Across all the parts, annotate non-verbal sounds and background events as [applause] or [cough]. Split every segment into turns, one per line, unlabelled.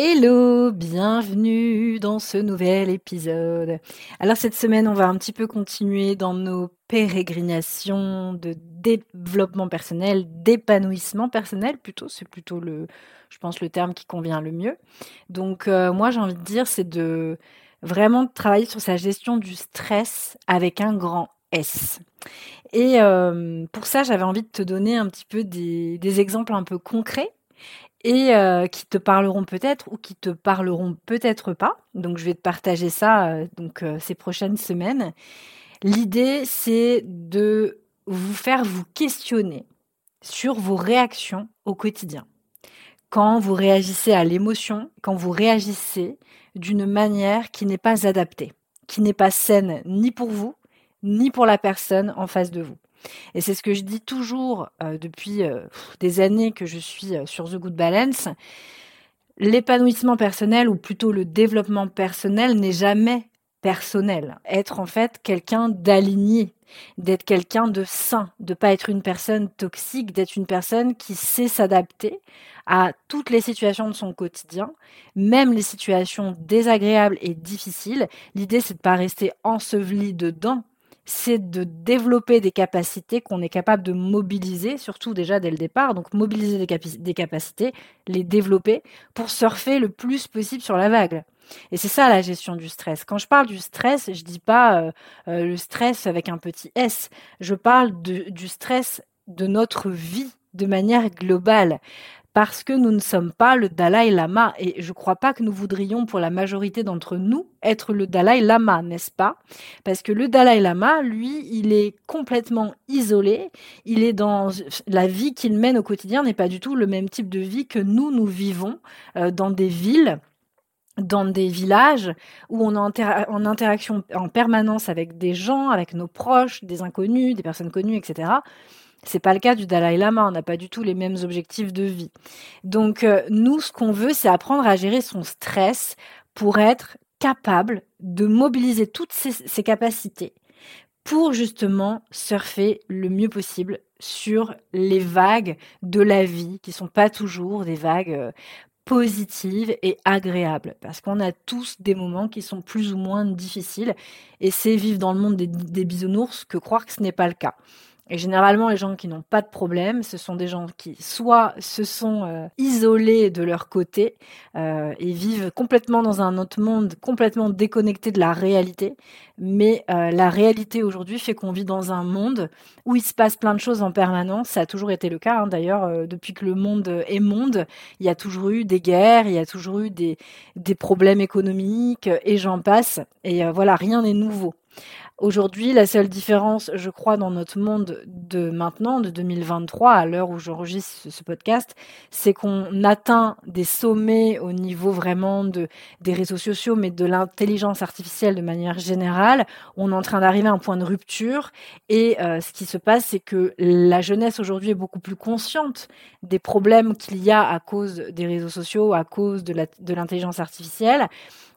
Hello, bienvenue dans ce nouvel épisode. Alors cette semaine, on va un petit peu continuer dans nos pérégrinations de développement personnel, d'épanouissement personnel plutôt, c'est plutôt le je pense le terme qui convient le mieux. Donc euh, moi, j'ai envie de dire c'est de vraiment travailler sur sa gestion du stress avec un grand S. Et euh, pour ça, j'avais envie de te donner un petit peu des, des exemples un peu concrets et euh, qui te parleront peut-être ou qui te parleront peut-être pas. Donc je vais te partager ça euh, donc euh, ces prochaines semaines. L'idée c'est de vous faire vous questionner sur vos réactions au quotidien. Quand vous réagissez à l'émotion, quand vous réagissez d'une manière qui n'est pas adaptée, qui n'est pas saine ni pour vous, ni pour la personne en face de vous. Et c'est ce que je dis toujours euh, depuis euh, des années que je suis euh, sur The Good Balance. L'épanouissement personnel, ou plutôt le développement personnel, n'est jamais personnel. Être en fait quelqu'un d'aligné, d'être quelqu'un de sain, de pas être une personne toxique, d'être une personne qui sait s'adapter à toutes les situations de son quotidien, même les situations désagréables et difficiles. L'idée c'est de pas rester enseveli dedans, c'est de développer des capacités qu'on est capable de mobiliser, surtout déjà dès le départ. Donc mobiliser des, capacités, les développer pour surfer le plus possible sur la vague. Et c'est ça la gestion du stress. Quand je parle du stress, je dis pas euh, euh, le stress avec un petit S. Je parle du stress de notre vie de manière globale parce que nous ne sommes pas le Dalai Lama. Et je ne crois pas que nous voudrions, pour la majorité d'entre nous, être le Dalai Lama, n'est-ce pas? Parce que le Dalai Lama, lui, il est complètement isolé. Il est dans la vie qu'il mène au quotidien n'est pas du tout le même type de vie que nous, nous vivons euh, dans des villes dans des villages où on est en interaction en permanence avec des gens, avec nos proches, des inconnus, des personnes connues, etc. C'est pas le cas du Dalai Lama, on n'a pas du tout les mêmes objectifs de vie. Donc euh, nous, ce qu'on veut, c'est apprendre à gérer son stress pour être capable de mobiliser toutes ses, capacités pour justement surfer le mieux possible sur les vagues de la vie qui sont pas toujours des vagues euh, positives et agréables parce qu'on a tous des moments qui sont plus ou moins difficiles et c'est vivre dans le monde des, des bisounours que croire que ce n'est pas le cas. Et généralement, les gens qui n'ont pas de problème, ce sont des gens qui soit se sont euh, isolés de leur côté euh, et vivent complètement dans un autre monde, complètement déconnecté de la réalité. Mais euh, la réalité aujourd'hui fait qu'on vit dans un monde où il se passe plein de choses en permanence. Ça a toujours été le cas, hein. d'ailleurs, depuis que le monde est monde, il y a toujours eu des guerres, il y a toujours eu des, des problèmes économiques et j'en passe. Et voilà, rien n'est nouveau. Aujourd'hui, la seule différence, je crois, dans notre monde de maintenant, de 2023, à l'heure où j'enregistre ce podcast, c'est qu'on atteint des sommets au niveau vraiment de, des réseaux sociaux, mais de l'intelligence artificielle de manière générale. On est en train d'arriver à un point de rupture. Et euh, ce qui se passe, c'est que la jeunesse aujourd'hui est beaucoup plus consciente des problèmes qu'il y a à cause des réseaux sociaux, à cause de l'intelligence artificielle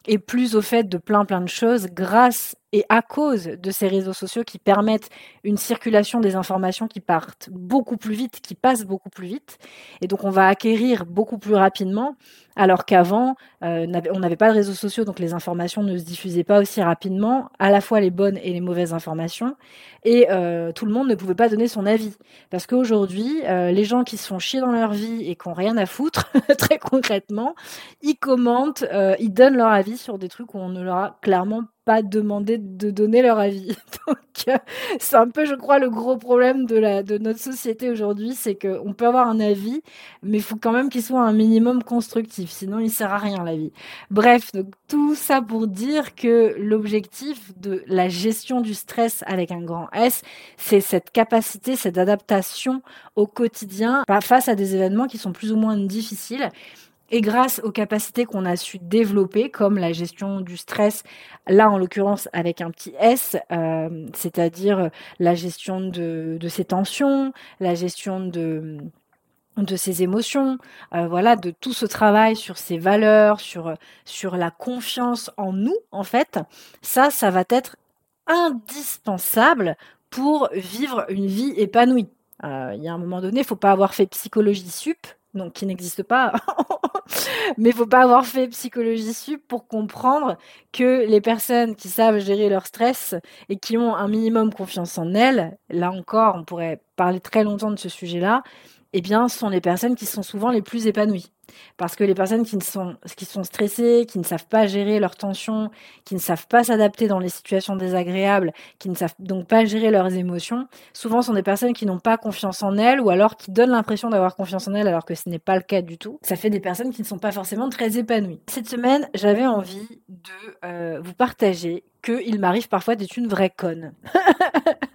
et plus au fait de plein plein de choses grâce et à cause de ces réseaux sociaux qui permettent une circulation des informations qui partent beaucoup plus vite, qui passent beaucoup plus vite. Et donc on va acquérir beaucoup plus rapidement, alors qu'avant, euh, on n'avait pas de réseaux sociaux, donc les informations ne se diffusaient pas aussi rapidement, à la fois les bonnes et les mauvaises informations. Et euh, tout le monde ne pouvait pas donner son avis. Parce qu'aujourd'hui, euh, les gens qui se font chier dans leur vie et qui n'ont rien à foutre, [laughs] très concrètement, ils commentent, ils donnent leur avis sur des trucs où on ne leur a clairement pas demander de donner leur avis. [laughs] Donc, euh, c'est un peu, je crois, le gros problème de, la, de notre société aujourd'hui, c'est qu'on peut avoir un avis, mais il faut quand même qu'il soit un minimum constructif, sinon il sert à rien la vie. Bref, donc tout ça pour dire que l'objectif de la gestion du stress avec un grand S, c'est cette capacité, cette adaptation au quotidien face à des événements qui sont plus ou moins difficiles Et grâce aux capacités qu'on a su développer, comme la gestion du stress, là en l'occurrence avec un petit S, euh, c'est-à-dire la gestion de, ses tensions, la gestion de ses émotions, euh, voilà, de tout ce travail sur ses valeurs, sur la confiance en nous, en fait, ça, ça va être indispensable pour vivre une vie épanouie. Euh, il y a un moment donné, il faut pas avoir fait psychologie sup, donc qui n'existe pas. [laughs] Mais il faut pas avoir fait psychologie sup pour comprendre que les personnes qui savent gérer leur stress et qui ont un minimum confiance en elles, là encore, on pourrait parler très longtemps de ce sujet-là, eh bien, ce sont les personnes qui sont souvent les plus épanouies. Parce que les personnes qui, sont, qui sont stressées, qui ne savent pas gérer leurs tensions, qui ne savent pas s'adapter dans les situations désagréables, qui ne savent donc pas gérer leurs émotions, souvent sont des personnes qui n'ont pas confiance en elles ou alors qui donnent l'impression d'avoir confiance en elles alors que ce n'est pas le cas du tout. Ça fait des personnes qui ne sont pas forcément très épanouies. Cette semaine, j'avais envie de euh, vous partager qu'il m'arrive parfois d'être une vraie conne. [laughs]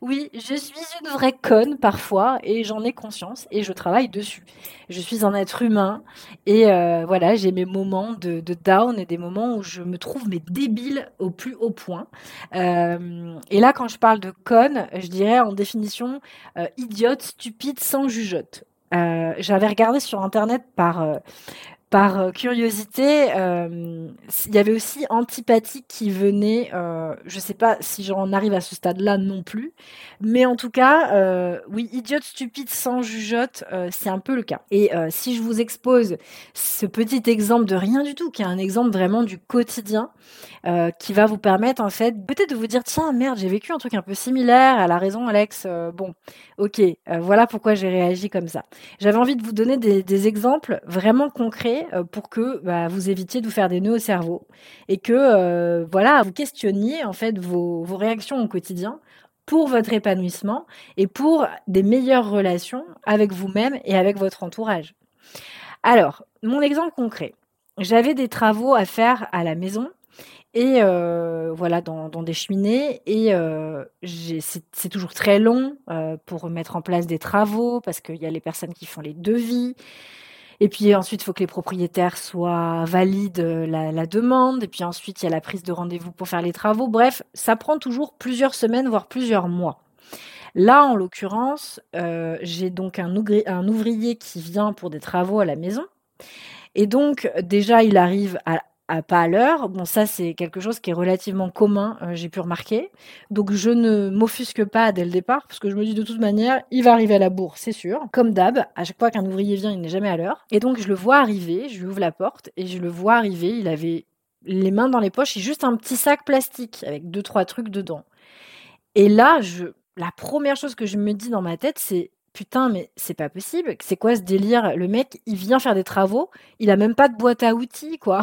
Oui, je suis une vraie conne parfois et j'en ai conscience et je travaille dessus. Je suis un être humain et euh, voilà, j'ai mes moments de, down et des moments où je me trouve mais débile au plus haut point. Euh, et là, quand je parle de conne, je dirais en définition euh, idiote, stupide, sans jugeote. J'avais regardé sur internet par par euh, curiosité, euh, il y avait aussi antipathie qui venait. Euh, je sais pas si j'en arrive à ce stade-là non plus, mais en tout cas, oui, idiote, stupide, sans jugeote, c'est un peu le cas. Et si je vous expose ce petit exemple de rien du tout, qui est un exemple vraiment du quotidien, qui va vous permettre en fait peut-être de vous dire tiens merde, j'ai vécu un truc un peu similaire. Elle a raison, Alex. bon, ok, voilà pourquoi j'ai réagi comme ça. J'avais envie de vous donner des, exemples vraiment concrets euh, pour que bah, vous évitiez de vous faire des nœuds au cerveau et que euh, voilà vous questionniez en fait vos réactions au quotidien pour votre épanouissement et pour des meilleures relations avec vous-même et avec votre entourage. Alors, mon exemple concret. J'avais des travaux à faire à la maison et euh, voilà dans, des cheminées et euh, c'est toujours très long euh, pour mettre en place des travaux parce qu'il y a les personnes qui font les devis et puis ensuite, il faut que les propriétaires soient valides la, demande. Et puis ensuite, il y a la prise de rendez-vous pour faire les travaux. Bref, ça prend toujours plusieurs semaines, voire plusieurs mois. Là, en l'occurrence, j'ai donc un, un ouvrier qui vient pour des travaux à la maison. Et donc, déjà, il arrive à à pas à l'heure. Bon, ça, c'est quelque chose qui est relativement commun, euh, j'ai pu remarquer. Donc, je ne m'offusque pas dès le départ, parce que je me dis de toute manière, il va arriver à la bourre, c'est sûr. Comme d'hab, à chaque fois qu'un ouvrier vient, il n'est jamais à l'heure. Et donc, je le vois arriver, je lui ouvre la porte, et je le vois arriver, il avait les mains dans les poches et juste un petit sac plastique avec deux, trois trucs dedans. Et là, je, la première chose que je me dis dans ma tête, c'est putain, mais c'est pas possible. C'est quoi ce délire? Le mec, il vient faire des travaux, il a même pas de boîte à outils, quoi.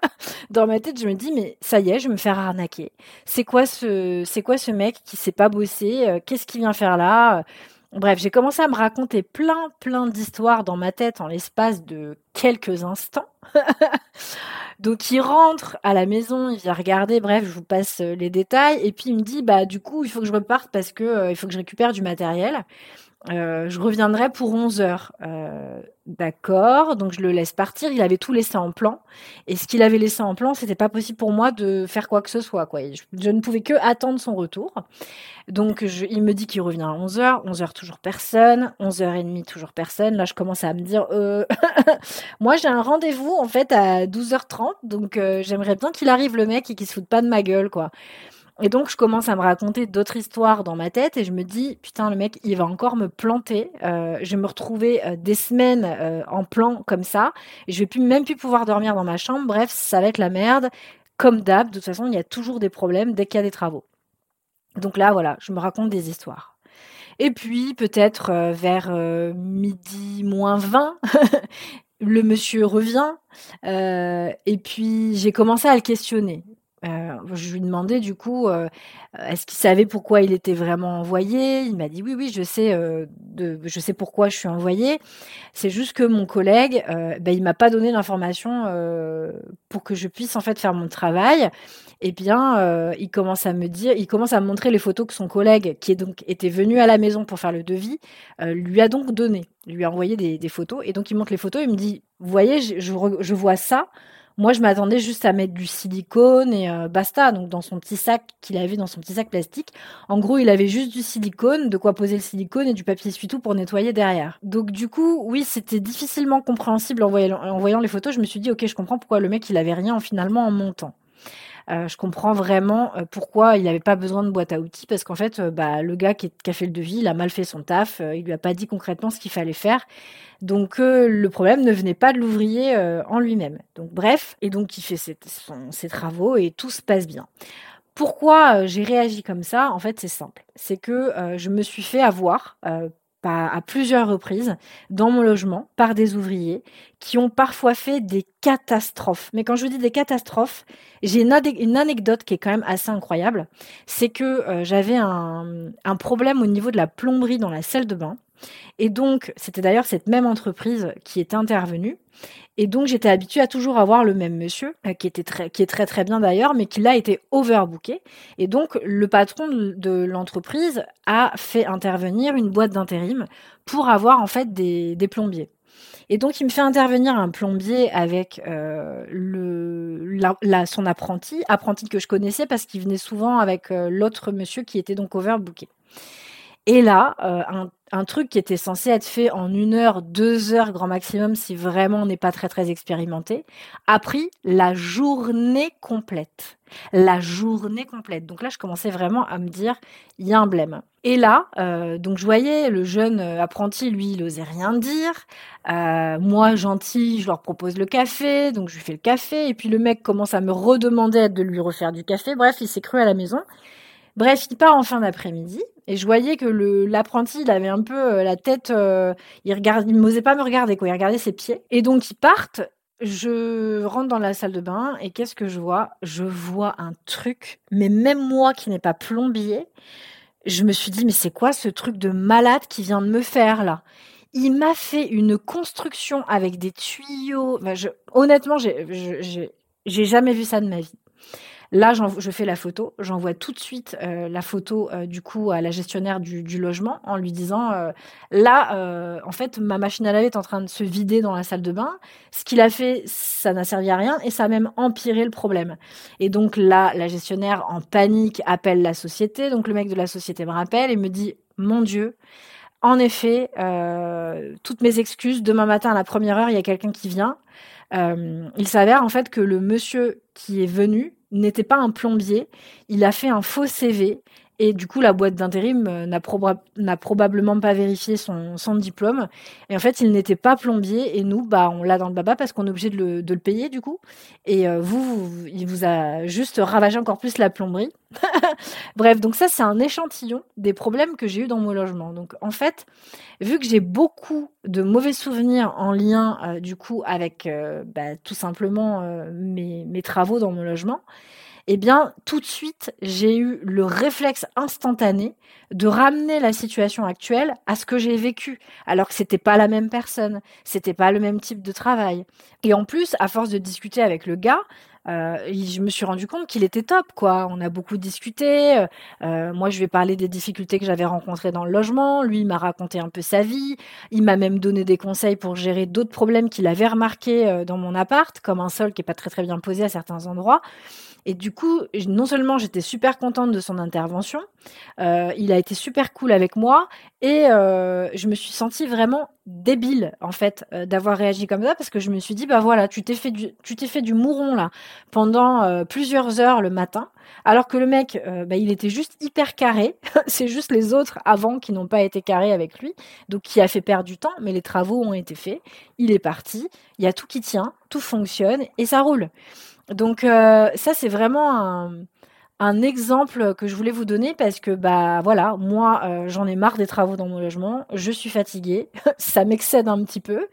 [laughs] Dans ma tête, je me dis, mais ça y est, je vais me faire arnaquer. C'est quoi ce, c'est quoi ce mec qui sait pas bosser? Euh, Qu'est-ce qu'il vient faire là? Bref, j'ai commencé à me raconter plein, plein d'histoires dans ma tête en l'espace de quelques instants. [laughs] Donc il rentre à la maison, il vient regarder, bref, je vous passe euh, les détails, et puis il me dit, bah du coup, il faut que je reparte parce que euh, il faut que je récupère du matériel. Euh, je reviendrai pour 11 heures. Euh, D'accord, donc je le laisse partir. Il avait tout laissé en plan. Et ce qu'il avait laissé en plan, c'était pas possible pour moi de faire quoi que ce soit. Je, ne pouvais que attendre son retour. Donc il me dit qu'il revient à 11 heures. 11 heures, toujours personne. 11 heures et demie, toujours personne. Là, je commence à me dire, euh... [laughs] moi j'ai un rendez-vous en fait à 12h30. Donc j'aimerais bien qu'il arrive le mec et qu'il se foute pas de ma gueule. quoi. Et donc, je commence à me raconter d'autres histoires dans ma tête et je me dis, putain, le mec, il va encore me planter. Euh, je vais me retrouver euh, des semaines euh, en plan comme ça. Et je vais plus, même plus pouvoir dormir dans ma chambre. Bref, ça va être la merde. Comme d'hab, de toute façon, il y a toujours des problèmes dès qu'il y a des travaux. Donc là, voilà, je me raconte des histoires. Et puis, peut-être vers midi moins 20, [laughs] le monsieur revient. et puis, j'ai commencé à le questionner. Euh, je lui demandais du coup, euh, est-ce qu'il savait pourquoi il était vraiment envoyé? Il m'a dit oui, oui, je sais, euh, je sais pourquoi je suis envoyé. C'est juste que mon collègue, ben, il m'a pas donné l'information pour que je puisse en fait faire mon travail. Et eh bien, il commence à me dire, il commence à montrer les photos que son collègue, qui est donc était venu à la maison pour faire le devis, lui a donc donné. Lui a envoyé des, photos et donc il montre les photos. Il me dit, vous voyez, je vois ça. Moi, je m'attendais juste à mettre du silicone et euh, basta. Donc, dans son petit sac qu'il avait dans son petit sac plastique, en gros, il avait juste du silicone, de quoi poser le silicone et du papier essuie-tout pour nettoyer derrière. Donc, du coup, oui, c'était difficilement compréhensible en voyant, les photos. Je me suis dit, ok, je comprends pourquoi le mec il avait rien finalement en montant. Euh, je comprends vraiment euh, pourquoi il n'avait pas besoin de boîte à outils parce qu'en fait, euh, bah, le gars qui, a fait le devis, il a mal fait son taf, il lui a pas dit concrètement ce qu'il fallait faire. Donc le problème ne venait pas de l'ouvrier en lui-même. Donc bref, et donc il fait ses, ses travaux et tout se passe bien. Pourquoi j'ai réagi comme ça? En fait, c'est simple. C'est que je me suis fait avoir à, plusieurs reprises dans mon logement par des ouvriers qui ont parfois fait des catastrophes. Mais quand je dis des catastrophes, j'ai une, anecdote qui est quand même assez incroyable. C'est que euh, j'avais un problème au niveau de la plomberie dans la salle de bain. Et donc, c'était d'ailleurs cette même entreprise qui était intervenue. Et donc j'étais habituée à toujours avoir le même monsieur, euh, qui était très, qui est très très bien d'ailleurs, mais qui là était overbooké. Et donc le patron de, l'entreprise a fait intervenir une boîte d'intérim pour avoir en fait des, plombiers. Et donc il me fait intervenir un plombier avec euh, son apprenti, apprenti que je connaissais parce qu'il venait souvent avec euh, l'autre monsieur qui était donc overbooké. Et là, euh, un truc qui était censé être fait en une heure, deux heures grand maximum, si vraiment on n'est pas très très expérimenté, a pris la journée complète. La journée complète. Donc là, je commençais vraiment à me dire, il y a un blême. Et là, euh, donc je voyais le jeune euh, apprenti, lui, il osait rien dire. Moi, gentil, je leur propose le café, donc je lui fais le café. Et puis le mec commence à me redemander de lui refaire du café. Bref, il s'est cru à la maison. Bref, il part en fin d'après-midi et je voyais que l'apprenti, il avait un peu euh, la tête, euh, il il n'osait pas me regarder quoi, il regardait ses pieds. Et donc ils partent. Je rentre dans la salle de bain et qu'est-ce que je vois? Je vois un truc, mais même moi qui n'ai pas plombier, je me suis dit mais c'est quoi ce truc de malade qui vient de me faire là? Il m'a fait une construction avec des tuyaux. je, honnêtement, j'ai jamais vu ça de ma vie. Là, je fais la photo, j'envoie tout de suite euh, la photo euh, du coup à la gestionnaire du, logement en lui disant euh, là, en fait, ma machine à laver est en train de se vider dans la salle de bain. Ce qu'il a fait, ça n'a servi à rien et ça a même empiré le problème. Et donc là, la gestionnaire en panique appelle la société. Donc le mec de la société me rappelle et me dit mon Dieu. En effet, toutes mes excuses. Demain matin à la première heure, il y a quelqu'un qui vient. il s'avère en fait que le monsieur qui est venu n'était pas un plombier. Il a fait un faux CV et du coup, la boîte d'intérim euh, n'a, probablement pas vérifié son, diplôme. Et en fait, il n'était pas plombier. Et nous, bah, on l'a dans le baba parce qu'on est obligé de le, payer, du coup. Et euh, vous, il vous a juste ravagé encore plus la plomberie. [laughs] Bref, donc ça, c'est un échantillon des problèmes que j'ai eu dans mon logement. Donc, en fait, vu que j'ai beaucoup de mauvais souvenirs en lien, euh, du coup, avec bah, tout simplement mes travaux dans mon logement, eh bien, tout de suite, j'ai eu le réflexe instantané de ramener la situation actuelle à ce que j'ai vécu, alors que c'était pas la même personne, c'était pas le même type de travail. Et en plus, à force de discuter avec le gars, euh, je me suis rendu compte qu'il était top, quoi. On a beaucoup discuté. Euh, euh, moi, je vais parler des difficultés que j'avais rencontrées dans le logement. Lui, il m'a raconté un peu sa vie. Il m'a même donné des conseils pour gérer d'autres problèmes qu'il avait remarqués dans mon appart, comme un sol qui est pas très très bien posé à certains endroits. Et du coup, non seulement j'étais super contente de son intervention, euh, il a été super cool avec moi et euh, je me suis sentie vraiment débile en fait euh, d'avoir réagi comme ça parce que je me suis dit bah voilà, tu t'es fait du tu t'es fait du mouron là pendant plusieurs heures le matin alors que le mec bah, il était juste hyper carré, [laughs] c'est juste les autres avant qui n'ont pas été carrés avec lui, donc qui a fait perdre du temps, mais les travaux ont été faits, il est parti, il y a tout qui tient, tout fonctionne et ça roule. Donc euh, ça, c'est vraiment un, exemple que je voulais vous donner parce que bah voilà, moi euh, j'en ai marre des travaux dans mon logement, je suis fatiguée, [laughs] ça m'excède un petit peu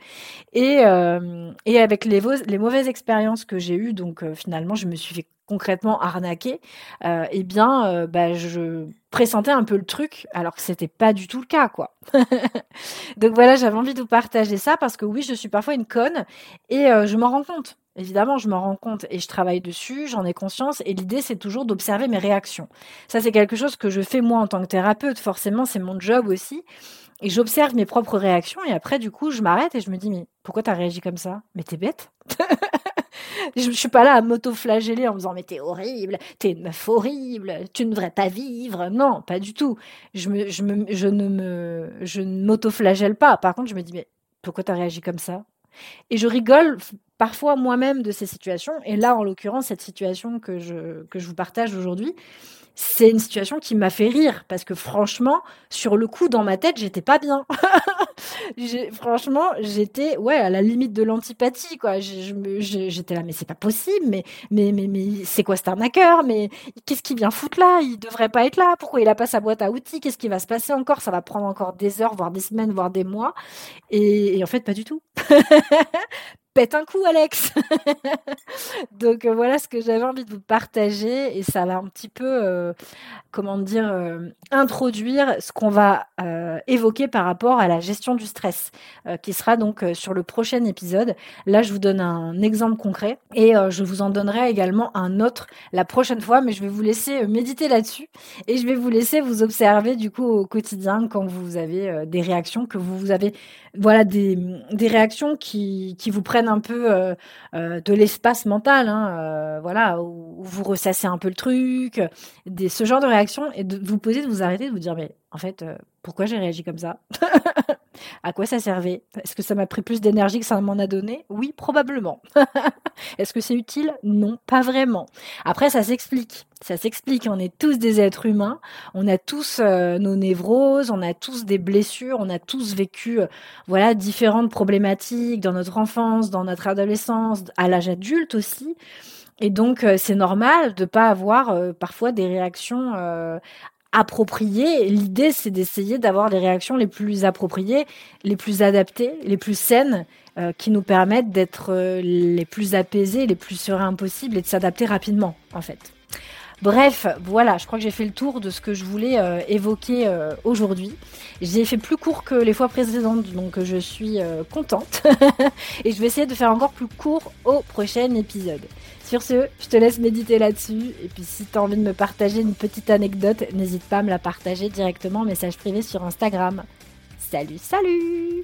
et, euh, et avec les, mauvaises expériences que j'ai eues, donc finalement je me suis fait concrètement arnaqué, euh, eh bien, bah, je pressentais un peu le truc, alors que c'était pas du tout le cas, quoi. [laughs] Donc voilà, j'avais envie de vous partager ça parce que oui, je suis parfois une conne et je m'en rends compte. Évidemment, je m'en rends compte et je travaille dessus, j'en ai conscience et l'idée c'est toujours d'observer mes réactions. Ça c'est quelque chose que je fais moi en tant que thérapeute, forcément c'est mon job aussi. Et j'observe mes propres réactions et après du coup je m'arrête et je me dis mais pourquoi t'as réagi comme ça? Mais t'es bête [laughs] je, suis pas là à m'auto-flageller en me disant mais t'es horrible, t'es une meuf horrible, tu ne devrais pas vivre. Non, pas du tout. Je, ne me, je m'auto-flagelle pas. Par contre, je me dis mais pourquoi t'as réagi comme ça? Et je rigole parfois moi-même de ces situations. Et là, en l'occurrence, cette situation que je, que je vous partage aujourd'hui, c'est une situation qui m'a fait rire parce que franchement, sur le coup, dans ma tête, j'étais pas bien. [laughs] franchement, j'étais ouais à la limite de l'antipathie quoi. J'étais là, mais c'est pas possible, mais mais mais, mais c'est quoi cet arnaqueur Mais qu'est-ce qu'il vient foutre là? Il devrait pas être là. Pourquoi il a pas sa boîte à outils? Qu'est-ce qui va se passer encore? Ça va prendre encore des heures, voire des semaines, voire des mois. Et, et en fait, pas du tout. [laughs] pète un coup, Alex. [laughs] Donc euh, voilà ce que j'avais envie de vous partager et ça va un petit peu, euh, comment dire, euh, introduire ce qu'on va évoquer par rapport à la gestion du stress, qui sera donc sur le prochain épisode. Là, je vous donne un exemple concret et je vous en donnerai également un autre la prochaine fois, mais je vais vous laisser méditer là-dessus et je vais vous laisser vous observer du coup au quotidien quand vous avez des réactions, que vous, vous avez voilà des, des réactions qui, qui vous prennent un peu euh, euh, de l'espace mental, hein, euh, voilà, où, vous ressassez un peu le truc, ce genre de réaction, et de vous poser, de vous arrêter, de vous dire, mais en fait, pourquoi j'ai réagi comme ça? À quoi ça servait? Est-ce que ça m'a pris plus d'énergie que ça m'en a donné? Oui, probablement. [laughs] Est-ce que c'est utile? Non, pas vraiment. Après, ça s'explique. Ça s'explique. On est tous des êtres humains. On a tous euh, nos névroses. On a tous des blessures. On a tous vécu, euh, voilà, différentes problématiques dans notre enfance, dans notre adolescence, à l'âge adulte aussi. Et donc, euh, c'est normal de pas avoir parfois des réactions appropriées. L'idée, c'est d'essayer d'avoir les réactions les plus appropriées, les plus adaptées, les plus saines, euh, qui nous permettent d'être euh, les plus apaisés, les plus sereins possibles et de s'adapter rapidement, en fait. Bref, voilà, je crois que j'ai fait le tour de ce que je voulais euh, évoquer aujourd'hui. J'ai fait plus court que les fois précédentes, donc je suis contente. [laughs] et je vais essayer de faire encore plus court au prochain épisode. Sur ce, je te laisse méditer là-dessus. Et puis si tu as envie de me partager une petite anecdote, n'hésite pas à me la partager directement en message privé sur Instagram. Salut, salut